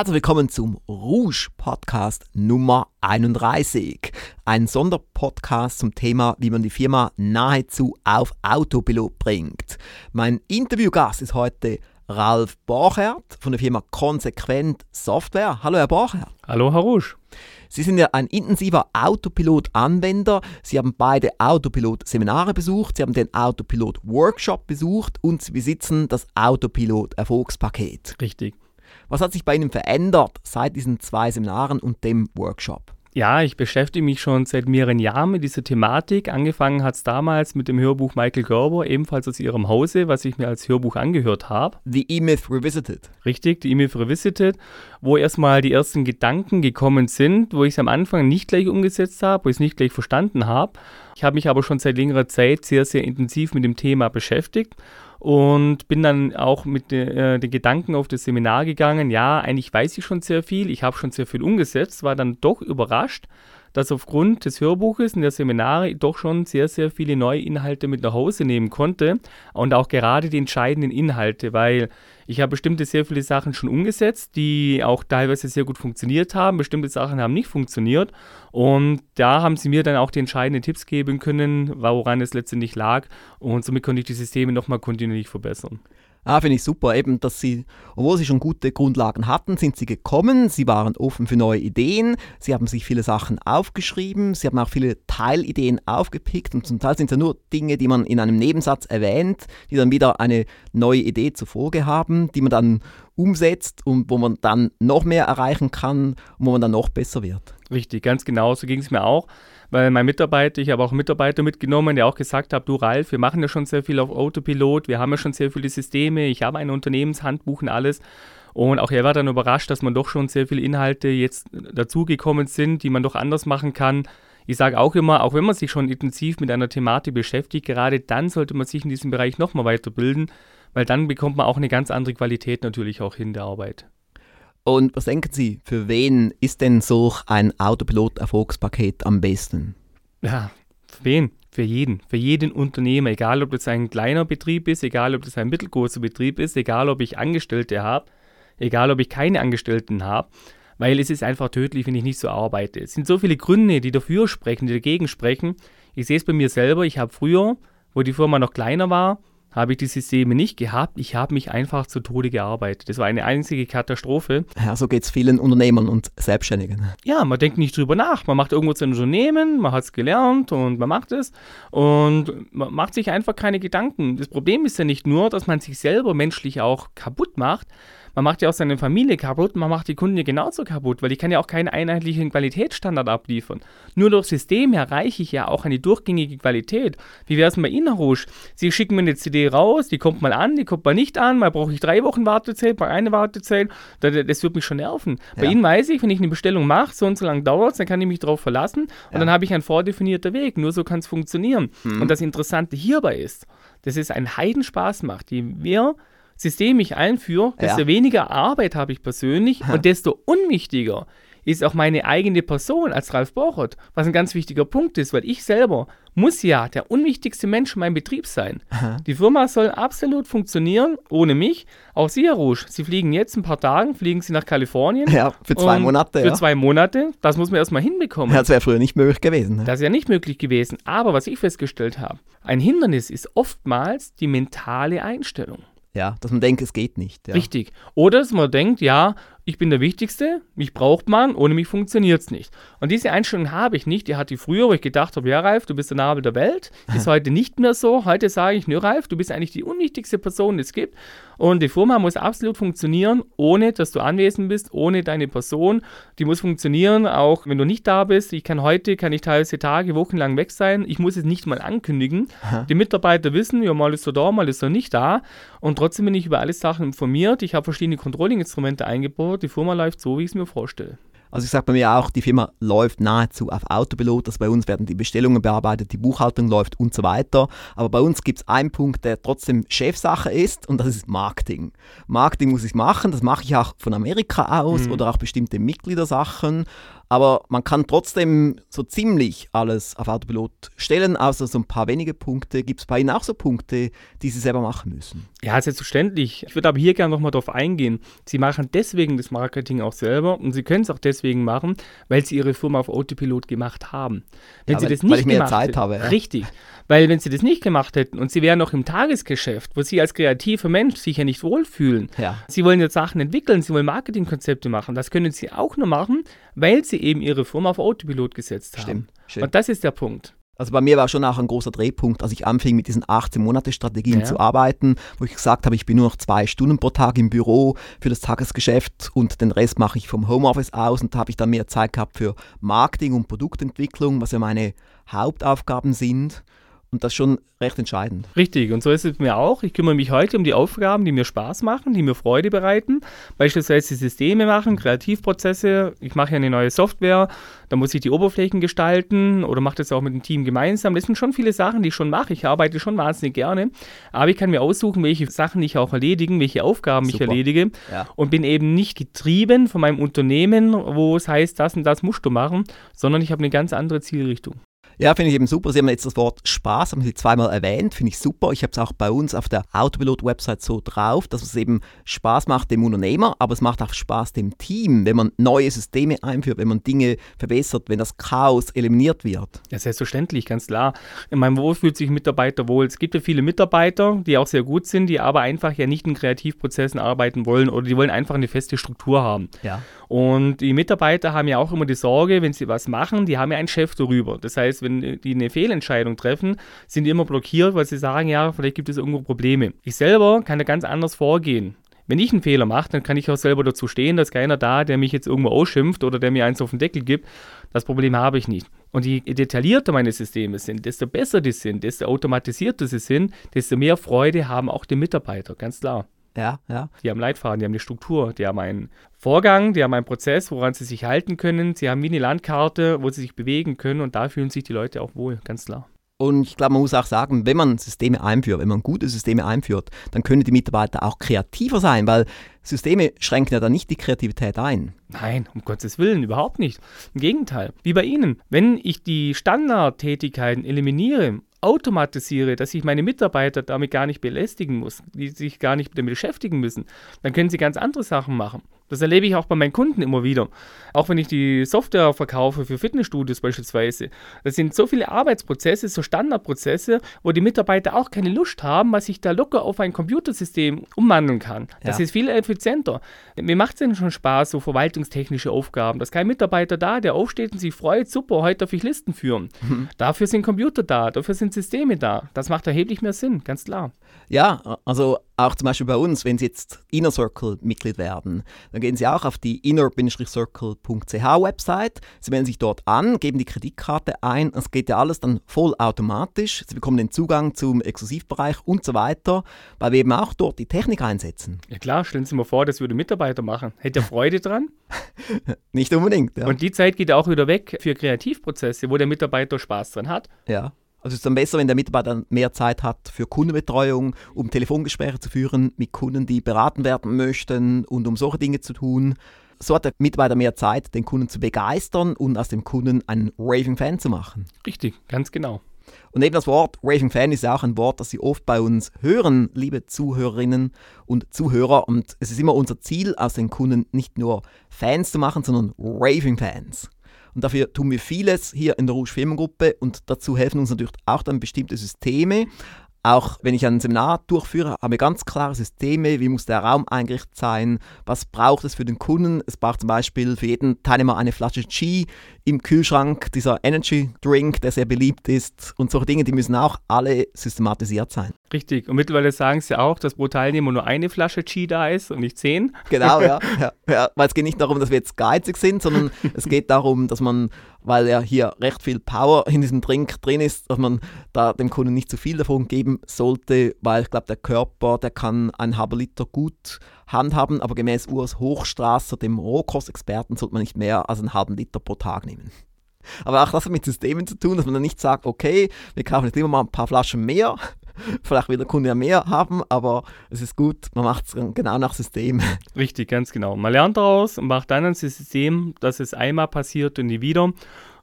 Herzlich willkommen zum Rouge Podcast Nummer 31. Ein Sonderpodcast zum Thema, wie man die Firma nahezu auf Autopilot bringt. Mein Interviewgast ist heute Ralf Borchert von der Firma Konsequent Software. Hallo Herr Borchert. Hallo Herr Rouge. Sie sind ja ein intensiver Autopilot-Anwender. Sie haben beide Autopilot-Seminare besucht, Sie haben den Autopilot-Workshop besucht und Sie besitzen das Autopilot-Erfolgspaket. Richtig. Was hat sich bei Ihnen verändert seit diesen zwei Seminaren und dem Workshop? Ja, ich beschäftige mich schon seit mehreren Jahren mit dieser Thematik. Angefangen hat es damals mit dem Hörbuch Michael Gerber, ebenfalls aus Ihrem Hause, was ich mir als Hörbuch angehört habe. The E-Myth Revisited. Richtig, die E-Myth Revisited, wo erstmal die ersten Gedanken gekommen sind, wo ich es am Anfang nicht gleich umgesetzt habe, wo ich es nicht gleich verstanden habe. Ich habe mich aber schon seit längerer Zeit sehr, sehr intensiv mit dem Thema beschäftigt und bin dann auch mit de, äh, den Gedanken auf das Seminar gegangen, ja, eigentlich weiß ich schon sehr viel, ich habe schon sehr viel umgesetzt, war dann doch überrascht, dass aufgrund des Hörbuches und der Seminare doch schon sehr, sehr viele neue Inhalte mit nach Hause nehmen konnte und auch gerade die entscheidenden Inhalte, weil ich habe bestimmte sehr viele Sachen schon umgesetzt, die auch teilweise sehr gut funktioniert haben, bestimmte Sachen haben nicht funktioniert und da haben sie mir dann auch die entscheidenden Tipps geben können, woran es letztendlich lag und somit konnte ich die Systeme nochmal kontinuierlich verbessern. Ah, finde ich super, eben, dass sie, obwohl sie schon gute Grundlagen hatten, sind sie gekommen, sie waren offen für neue Ideen, sie haben sich viele Sachen aufgeschrieben, sie haben auch viele Teilideen aufgepickt. Und zum Teil sind es ja nur Dinge, die man in einem Nebensatz erwähnt, die dann wieder eine neue Idee zur Folge haben, die man dann umsetzt und wo man dann noch mehr erreichen kann und wo man dann noch besser wird. Richtig, ganz genau, so ging es mir auch weil mein Mitarbeiter, ich habe auch Mitarbeiter mitgenommen, der auch gesagt hat, du Ralf, wir machen ja schon sehr viel auf Autopilot, wir haben ja schon sehr viele Systeme, ich habe ein Unternehmenshandbuch und alles. Und auch er war dann überrascht, dass man doch schon sehr viele Inhalte jetzt dazugekommen sind, die man doch anders machen kann. Ich sage auch immer, auch wenn man sich schon intensiv mit einer Thematik beschäftigt, gerade dann sollte man sich in diesem Bereich nochmal weiterbilden, weil dann bekommt man auch eine ganz andere Qualität natürlich auch in der Arbeit. Und was denken Sie, für wen ist denn solch ein Autopilot-Erfolgspaket am besten? Ja, für wen? Für jeden, für jeden Unternehmer, egal ob das ein kleiner Betrieb ist, egal ob das ein mittelgroßer Betrieb ist, egal ob ich Angestellte habe, egal ob ich keine Angestellten habe, weil es ist einfach tödlich, wenn ich nicht so arbeite. Es sind so viele Gründe, die dafür sprechen, die dagegen sprechen. Ich sehe es bei mir selber, ich habe früher, wo die Firma noch kleiner war, habe ich die Systeme nicht gehabt. Ich habe mich einfach zu Tode gearbeitet. Das war eine einzige Katastrophe. Ja, so geht es vielen Unternehmern und Selbstständigen. Ja, man denkt nicht drüber nach. Man macht irgendwo sein Unternehmen, man hat es gelernt und man macht es und man macht sich einfach keine Gedanken. Das Problem ist ja nicht nur, dass man sich selber menschlich auch kaputt macht, man macht ja auch seine Familie kaputt, man macht die Kunden ja genauso kaputt, weil ich kann ja auch keinen einheitlichen Qualitätsstandard abliefern. Nur durch System erreiche ich ja auch eine durchgängige Qualität. Wie wäre es bei Ihnen, Herr Rouge? Sie schicken mir eine CD raus, die kommt mal an, die kommt mal nicht an, mal brauche ich drei Wochen Wartezeit, mal eine Wartezeit, das, das wird mich schon nerven. Ja. Bei Ihnen weiß ich, wenn ich eine Bestellung mache, so und so lange dauert es, dann kann ich mich darauf verlassen und ja. dann habe ich einen vordefinierter Weg. Nur so kann es funktionieren. Mhm. Und das Interessante hierbei ist, dass es einen Heidenspaß macht, je mehr System ich einführe, desto ja. weniger Arbeit habe ich persönlich und desto unwichtiger ist auch meine eigene Person als Ralf Bochert, was ein ganz wichtiger Punkt ist, weil ich selber muss ja der unwichtigste Mensch in meinem Betrieb sein. Aha. Die Firma soll absolut funktionieren ohne mich. Auch Sie, Herr Rouge, Sie fliegen jetzt ein paar Tagen, fliegen Sie nach Kalifornien. Ja, für zwei Monate. Für ja. zwei Monate. Das muss man erstmal hinbekommen. Ja, das wäre früher nicht möglich gewesen. Ne? Das wäre nicht möglich gewesen. Aber was ich festgestellt habe, ein Hindernis ist oftmals die mentale Einstellung. Ja, dass man denkt, es geht nicht. Ja. Richtig. Oder dass man denkt, ja, ich bin der Wichtigste, mich braucht man, ohne mich funktioniert es nicht. Und diese Einstellung habe ich nicht. Die hatte ich früher, wo ich gedacht habe, ja, Ralf, du bist der Nabel der Welt. Ist heute nicht mehr so. Heute sage ich, nö, Ralf, du bist eigentlich die unwichtigste Person, die es gibt. Und die Firma muss absolut funktionieren, ohne dass du anwesend bist, ohne deine Person. Die muss funktionieren, auch wenn du nicht da bist. Ich kann heute, kann ich teilweise Tage, Wochen lang weg sein. Ich muss es nicht mal ankündigen. Aha. Die Mitarbeiter wissen, ja, mal ist er da, mal ist er nicht da. Und trotzdem bin ich über alle Sachen informiert. Ich habe verschiedene Controlling-Instrumente eingebaut die Firma läuft so, wie ich es mir vorstelle. Also ich sage bei mir auch, die Firma läuft nahezu auf Autopilot. Also bei uns werden die Bestellungen bearbeitet, die Buchhaltung läuft und so weiter. Aber bei uns gibt es einen Punkt, der trotzdem Chefsache ist und das ist Marketing. Marketing muss ich machen, das mache ich auch von Amerika aus mhm. oder auch bestimmte Mitgliedersachen. Aber man kann trotzdem so ziemlich alles auf Autopilot stellen, außer so ein paar wenige Punkte. Gibt es bei Ihnen auch so Punkte, die Sie selber machen müssen? Ja, selbstverständlich. Ich würde aber hier gerne nochmal darauf eingehen. Sie machen deswegen das Marketing auch selber und Sie können es auch deswegen machen, weil Sie Ihre Firma auf Autopilot gemacht haben. Wenn Ja, Sie weil- das nicht weil ich mehr gemacht Zeit habe, ja. Richtig. Weil wenn Sie das nicht gemacht hätten und Sie wären noch im Tagesgeschäft, wo Sie als kreativer Mensch sich ja nicht wohlfühlen, Ja. Sie wollen jetzt Sachen entwickeln, Sie wollen Marketingkonzepte machen. Das können Sie auch nur machen, weil Sie eben Ihre Firma auf Autopilot gesetzt haben. Stimmt, stimmt. Und das ist der Punkt. Also bei mir war schon auch ein großer Drehpunkt, als ich anfing mit diesen 18-Monate-Strategien Ja. zu arbeiten, wo ich gesagt habe, ich bin nur noch zwei Stunden pro Tag im Büro für das Tagesgeschäft und den Rest mache ich vom Homeoffice aus und da habe ich dann mehr Zeit gehabt für Marketing und Produktentwicklung, was ja meine Hauptaufgaben sind. Und das ist schon recht entscheidend. Richtig, und so ist es mir auch. Ich kümmere mich heute um die Aufgaben, die mir Spaß machen, die mir Freude bereiten. Beispielsweise Systeme machen, Kreativprozesse. Ich mache ja eine neue Software, da muss ich die Oberflächen gestalten oder mache das auch mit dem Team gemeinsam. Das sind schon viele Sachen, die ich schon mache. Ich arbeite schon wahnsinnig gerne, aber ich kann mir aussuchen, welche Sachen ich auch erledigen, welche Aufgaben ich Super. erledige Ja. und bin eben nicht getrieben von meinem Unternehmen, wo es heißt, das und das musst du machen, sondern ich habe eine ganz andere Zielrichtung. Ja, finde ich eben super. Sie haben jetzt das Wort Spaß, haben Sie zweimal erwähnt, finde ich super. Ich habe es auch bei uns auf der Autopilot-Website so drauf, dass es eben Spaß macht dem Unternehmer, aber es macht auch Spaß dem Team, wenn man neue Systeme einführt, wenn man Dinge verbessert, wenn das Chaos eliminiert wird. Ja, selbstverständlich, ganz klar. In meinem Wo fühlt sich Mitarbeiter wohl. Es gibt ja viele Mitarbeiter, die auch sehr gut sind, die aber einfach ja nicht in Kreativprozessen arbeiten wollen oder die wollen einfach eine feste Struktur haben. Ja. Und die Mitarbeiter haben ja auch immer die Sorge, wenn sie was machen, die haben ja einen Chef darüber. Das heißt, wenn die eine Fehlentscheidung treffen, sind die immer blockiert, weil sie sagen, ja, vielleicht gibt es irgendwo Probleme. Ich selber kann da ganz anders vorgehen. Wenn ich einen Fehler mache, dann kann ich auch selber dazu stehen, dass keiner da, der mich jetzt irgendwo ausschimpft oder der mir eins auf den Deckel gibt. Das Problem habe ich nicht. Und je detaillierter meine Systeme sind, desto besser die sind, desto automatisierter sie sind, desto mehr Freude haben auch die Mitarbeiter, ganz klar. Ja, ja. Die haben Leitfaden, die haben eine Struktur, die haben einen Vorgang, die haben einen Prozess, woran sie sich halten können. Sie haben wie eine Landkarte, wo sie sich bewegen können und da fühlen sich die Leute auch wohl, ganz klar. Und ich glaube, man muss auch sagen, wenn man Systeme einführt, wenn man gute Systeme einführt, dann können die Mitarbeiter auch kreativer sein, weil Systeme schränken ja dann nicht die Kreativität ein. Nein, um Gottes Willen, überhaupt nicht. Im Gegenteil, wie bei Ihnen. Wenn ich die Standardtätigkeiten eliminiere, automatisiere, dass ich meine Mitarbeiter damit gar nicht belästigen muss, die sich gar nicht damit beschäftigen müssen, dann können sie ganz andere Sachen machen. Das erlebe ich auch bei meinen Kunden immer wieder. Auch wenn ich die Software verkaufe für Fitnessstudios beispielsweise. Das sind so viele Arbeitsprozesse, so Standardprozesse, wo die Mitarbeiter auch keine Lust haben, was ich da locker auf ein Computersystem umwandeln kann. Das Ja. ist viel effizienter. Mir macht es denn schon Spaß, so verwaltungstechnische Aufgaben. Da ist kein Mitarbeiter da, der aufsteht und sich freut, super, heute darf ich Listen führen. Dafür sind Computer da, dafür sind Systeme da. Das macht erheblich mehr Sinn, ganz klar. Ja, also auch zum Beispiel bei uns, wenn Sie jetzt Inner Circle Mitglied werden, dann gehen Sie auch auf die inner-circle.ch Website. Sie melden sich dort an, geben die Kreditkarte ein. Es geht ja alles dann vollautomatisch. Sie bekommen den Zugang zum Exklusivbereich und so weiter, weil wir eben auch dort die Technik einsetzen. Ja klar, stellen Sie mal vor, das würde Mitarbeiter machen. Hätte er Freude dran? Nicht unbedingt. Ja. Und die Zeit geht auch wieder weg für Kreativprozesse, wo der Mitarbeiter Spaß dran hat. ja. Also es ist dann besser, wenn der Mitarbeiter mehr Zeit hat für Kundenbetreuung, um Telefongespräche zu führen mit Kunden, die beraten werden möchten und um solche Dinge zu tun. So hat der Mitarbeiter mehr Zeit, den Kunden zu begeistern und aus dem Kunden einen Raving Fan zu machen. Richtig, ganz genau. Und eben das Wort Raving Fan ist ja auch ein Wort, das Sie oft bei uns hören, liebe Zuhörerinnen und Zuhörer. Und es ist immer unser Ziel, aus den Kunden nicht nur Fans zu machen, sondern Raving Fans. Und dafür tun wir vieles hier in der Rouge Firmengruppe und dazu helfen uns natürlich auch dann bestimmte Systeme. Auch wenn ich ein Seminar durchführe, haben wir ganz klare Systeme. Wie muss der Raum eingerichtet sein? Was braucht es für den Kunden? Es braucht zum Beispiel für jeden Teilnehmer eine Flasche G im Kühlschrank, dieser Energy Drink, der sehr beliebt ist. Und solche Dinge, die müssen auch alle systematisiert sein. Richtig. Und mittlerweile sagen sie auch, dass pro Teilnehmer nur eine Flasche Chi da ist und nicht zehn. Genau, ja, ja, ja. Weil es geht nicht darum, dass wir jetzt geizig sind, sondern es geht darum, dass man, weil ja hier recht viel Power in diesem Drink drin ist, dass man da dem Kunden nicht zu viel davon geben sollte, weil ich glaube, der Körper, der kann einen halben Liter gut handhaben, aber gemäß Urs Hochstrasser, dem Rohkostexperten, sollte man nicht mehr als einen halben Liter pro Tag nehmen. Aber auch das hat mit Systemen zu tun, dass man dann nicht sagt, okay, wir kaufen jetzt immer mal ein paar Flaschen mehr, Vielleicht will der Kunde ja mehr haben, aber es ist gut, man macht es genau nach System. Richtig, ganz genau. Man lernt daraus und macht dann ein System, dass es einmal passiert und nie wieder.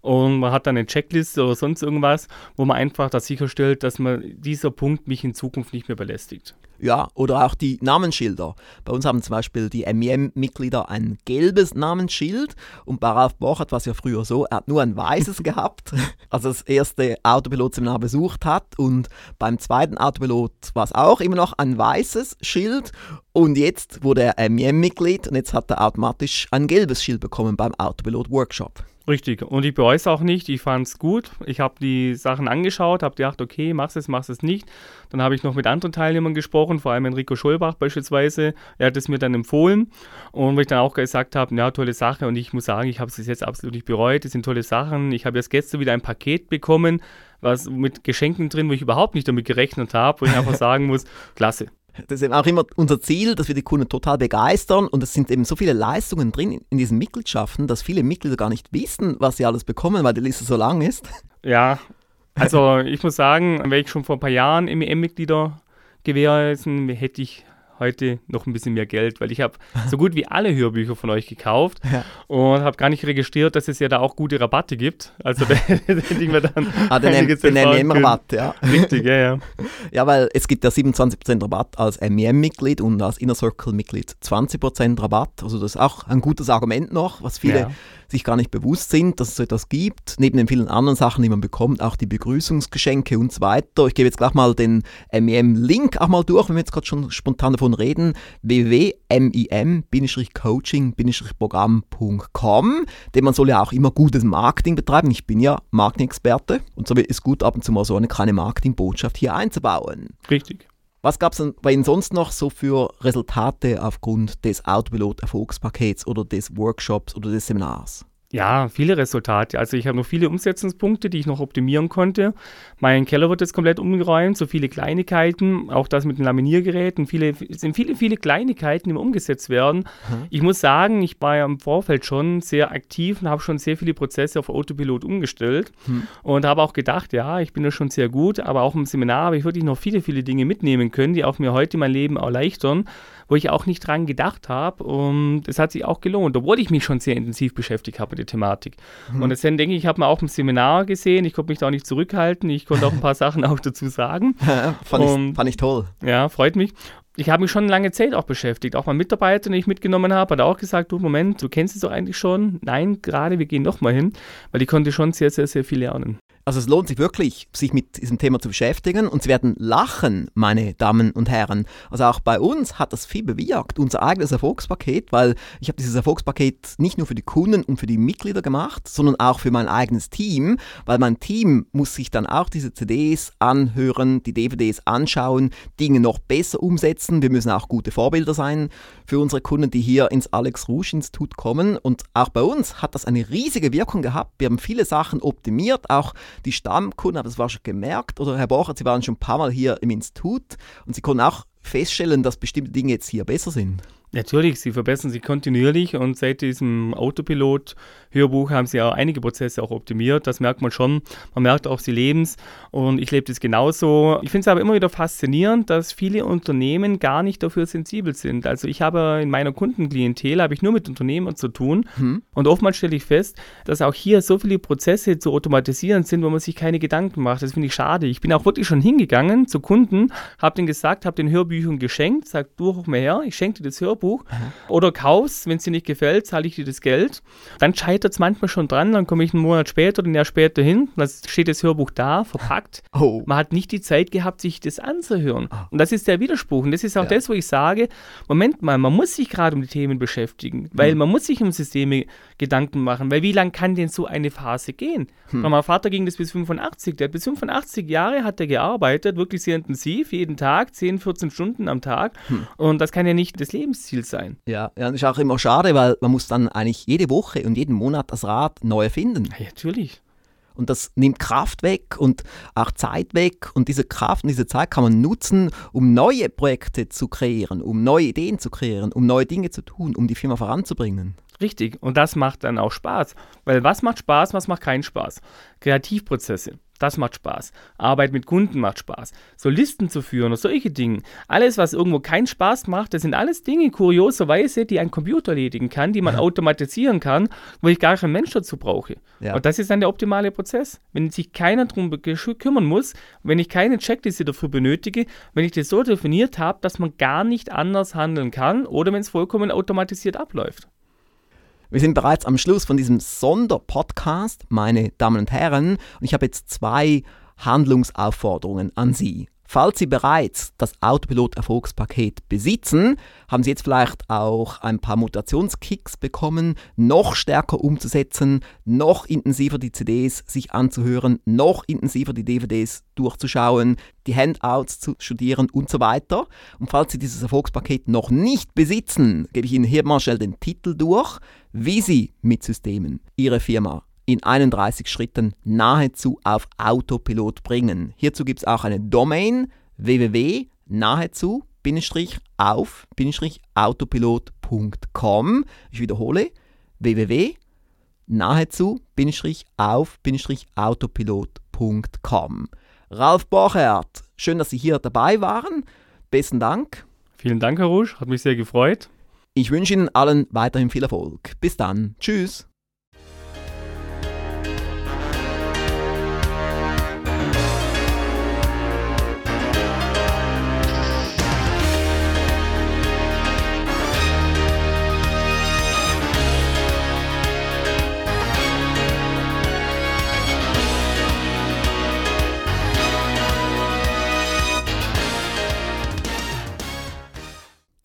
Und man hat dann eine Checkliste oder sonst irgendwas, wo man einfach das sicherstellt, dass man dieser Punkt mich in Zukunft nicht mehr belästigt. Ja, oder auch die Namensschilder. Bei uns haben zum Beispiel die MEM-Mitglieder ein gelbes Namensschild und bei Ralf Borchert war es ja früher so, er hat nur ein weißes gehabt, als er das erste Autopilot-Seminar besucht hat und beim zweiten Autopilot war es auch immer noch ein weißes Schild und jetzt wurde er MEM-Mitglied und jetzt hat er automatisch ein gelbes Schild bekommen beim Autopilot-Workshop. Richtig. Und ich bereue es auch nicht. Ich fand es gut. Ich habe die Sachen angeschaut, habe gedacht, okay, mach's es, mach's es nicht. Dann habe ich noch mit anderen Teilnehmern gesprochen, vor allem Enrico Scholbach beispielsweise. Er hat es mir dann empfohlen. Und wo ich dann auch gesagt habe, ja, tolle Sache. Und ich muss sagen, ich habe es jetzt absolut nicht bereut. Das sind tolle Sachen. Ich habe jetzt gestern wieder ein Paket bekommen, was mit Geschenken drin, wo ich überhaupt nicht damit gerechnet habe, wo ich einfach sagen muss, klasse. Das ist eben auch immer unser Ziel, dass wir die Kunden total begeistern und es sind eben so viele Leistungen drin in diesen Mitgliedschaften, dass viele Mitglieder gar nicht wissen, was sie alles bekommen, weil die Liste so lang ist. Ja, also ich muss sagen, wäre ich schon vor ein paar Jahren MEM-Mitglieder gewesen, hätte ich heute noch ein bisschen mehr Geld, weil ich habe so gut wie alle Hörbücher von euch gekauft ja. und habe gar nicht registriert, dass es ja da auch gute Rabatte gibt. Also da hätte ich mir dann ah, den, den MEM-Rabatt, ja. Richtig, ja, ja. Ja, weil es gibt ja 27% Rabatt als MEM-Mitglied und als Inner Circle-Mitglied 20% Rabatt. Also das ist auch ein gutes Argument noch, was viele ja sich gar nicht bewusst sind, dass es so etwas gibt. Neben den vielen anderen Sachen, die man bekommt, auch die Begrüßungsgeschenke und so weiter. Ich gebe jetzt gleich mal den MEM-Link auch mal durch, wenn wir jetzt gerade schon spontan davon reden. www.mim-coaching-programm.com Denn man soll ja auch immer gutes Marketing betreiben. Ich bin ja Marketing-Experte und so ist es gut, ab und zu mal so eine kleine Marketingbotschaft hier einzubauen. Richtig. Was gab es denn bei Ihnen sonst noch so für Resultate aufgrund des Autopilot-Erfolgspakets oder des Workshops oder des Seminars? Ja, viele Resultate. Also ich habe noch viele Umsetzungspunkte, die ich noch optimieren konnte. Mein Keller wird jetzt komplett umgeräumt, so viele Kleinigkeiten, auch das mit den Laminiergeräten. Viele, es sind viele, viele Kleinigkeiten, die umgesetzt werden. Mhm. Ich muss sagen, ich war ja im Vorfeld schon sehr aktiv und habe schon sehr viele Prozesse auf Autopilot umgestellt mhm. und habe auch gedacht, ja, ich bin da schon sehr gut, aber auch im Seminar habe ich wirklich noch viele, viele Dinge mitnehmen können, die auch mir heute mein Leben erleichtern wo ich auch nicht dran gedacht habe. Und es hat sich auch gelohnt, obwohl ich mich schon sehr intensiv beschäftigt habe mit der Thematik. Mhm. Und jetzt denke ich, ich habe mir auch im Seminar gesehen, ich konnte mich da auch nicht zurückhalten, ich konnte auch ein paar Sachen auch dazu sagen. fand, ich, fand ich toll. Ja, freut mich ich habe mich schon lange Zeit auch beschäftigt. Auch mein Mitarbeiter, den ich mitgenommen habe, hat auch gesagt, du Moment, du kennst es doch eigentlich schon. Nein, gerade, wir gehen nochmal hin, weil ich konnte schon sehr, sehr, sehr viel lernen. Also es lohnt sich wirklich, sich mit diesem Thema zu beschäftigen und Sie werden lachen, meine Damen und Herren. Also auch bei uns hat das viel bewirkt, unser eigenes Erfolgspaket, weil ich habe dieses Erfolgspaket nicht nur für die Kunden und für die Mitglieder gemacht, sondern auch für mein eigenes Team, weil mein Team muss sich dann auch diese CDs anhören, die DVDs anschauen, Dinge noch besser umsetzen. Wir müssen auch gute Vorbilder sein für unsere Kunden, die hier ins Alex Rouge Institut kommen. Und auch bei uns hat das eine riesige Wirkung gehabt. Wir haben viele Sachen optimiert, auch die Stammkunden haben das wahrscheinlich gemerkt. Oder Herr Borcher, Sie waren schon ein paar Mal hier im Institut und Sie konnten auch feststellen, dass bestimmte Dinge jetzt hier besser sind. Natürlich, sie verbessern sich kontinuierlich und seit diesem Autopilot-Hörbuch haben sie auch einige Prozesse auch optimiert. Das merkt man schon. Man merkt auch, sie leben es und ich lebe das genauso. Ich finde es aber immer wieder faszinierend, dass viele Unternehmen gar nicht dafür sensibel sind. Also ich habe in meiner Kundenklientel habe ich nur mit Unternehmern zu tun hm. und oftmals stelle ich fest, dass auch hier so viele Prozesse zu automatisieren sind, wo man sich keine Gedanken macht. Das finde ich schade. Ich bin auch wirklich schon hingegangen zu Kunden, habe denen gesagt, habe den Hörbüchern geschenkt, sag du hoch mal her, ich schenke dir das Hörbuch Hörbuch Aha. oder kaufst, wenn es dir nicht gefällt, zahle ich dir das Geld. Dann scheitert es manchmal schon dran, dann komme ich einen Monat später oder ein Jahr später hin, dann steht das Hörbuch da, verpackt. Oh. Man hat nicht die Zeit gehabt, sich das anzuhören. Oh. Und das ist der Widerspruch. Und das ist auch ja. das, wo ich sage, Moment mal, man muss sich gerade um die Themen beschäftigen, weil mhm. man muss sich um Systeme Gedanken machen, weil wie lange kann denn so eine Phase gehen? Hm. Meinem Vater ging das bis 85, der hat bis 85 Jahre hat er gearbeitet, wirklich sehr intensiv, jeden Tag, 10, 14 Stunden am Tag. Hm. Und das kann ja nicht das Lebensziel sein. Ja, ja, das ist auch immer schade, weil man muss dann eigentlich jede Woche und jeden Monat das Rad neu erfinden. Ja, natürlich. Und das nimmt Kraft weg und auch Zeit weg. Und diese Kraft und diese Zeit kann man nutzen, um neue Projekte zu kreieren, um neue Ideen zu kreieren, um neue Dinge zu tun, um die Firma voranzubringen. Richtig. Und das macht dann auch Spaß. Weil was macht Spaß, was macht keinen Spaß? Kreativprozesse. Das macht Spaß. Arbeit mit Kunden macht Spaß. So Listen zu führen oder solche Dinge. Alles, was irgendwo keinen Spaß macht, das sind alles Dinge, kurioserweise, die ein Computer erledigen kann, die man automatisieren kann, wo ich gar keinen Mensch dazu brauche. Ja. Und das ist dann der optimale Prozess. Wenn sich keiner darum kümmern muss, wenn ich keine Checkliste dafür benötige, wenn ich das so definiert habe, dass man gar nicht anders handeln kann oder wenn es vollkommen automatisiert abläuft. Wir sind bereits am Schluss von diesem Sonderpodcast, meine Damen und Herren, und ich habe jetzt zwei Handlungsaufforderungen an Sie. Falls Sie bereits das Autopilot-Erfolgspaket besitzen, haben Sie jetzt vielleicht auch ein paar Mutationskicks bekommen, noch stärker umzusetzen, noch intensiver die CDs sich anzuhören, noch intensiver die DVDs durchzuschauen, die Handouts zu studieren und so weiter. Und falls Sie dieses Erfolgspaket noch nicht besitzen, gebe ich Ihnen hier mal schnell den Titel durch, wie Sie mit Systemen Ihre Firma in 31 Schritten nahezu auf Autopilot bringen. Hierzu gibt es auch eine Domain www.nahezu-auf-autopilot.com. Ich wiederhole www.nahezu-auf-autopilot.com. Ralf Borchert, schön, dass Sie hier dabei waren. Besten Dank. Vielen Dank, Herr Rusch, hat mich sehr gefreut. Ich wünsche Ihnen allen weiterhin viel Erfolg. Bis dann. Tschüss.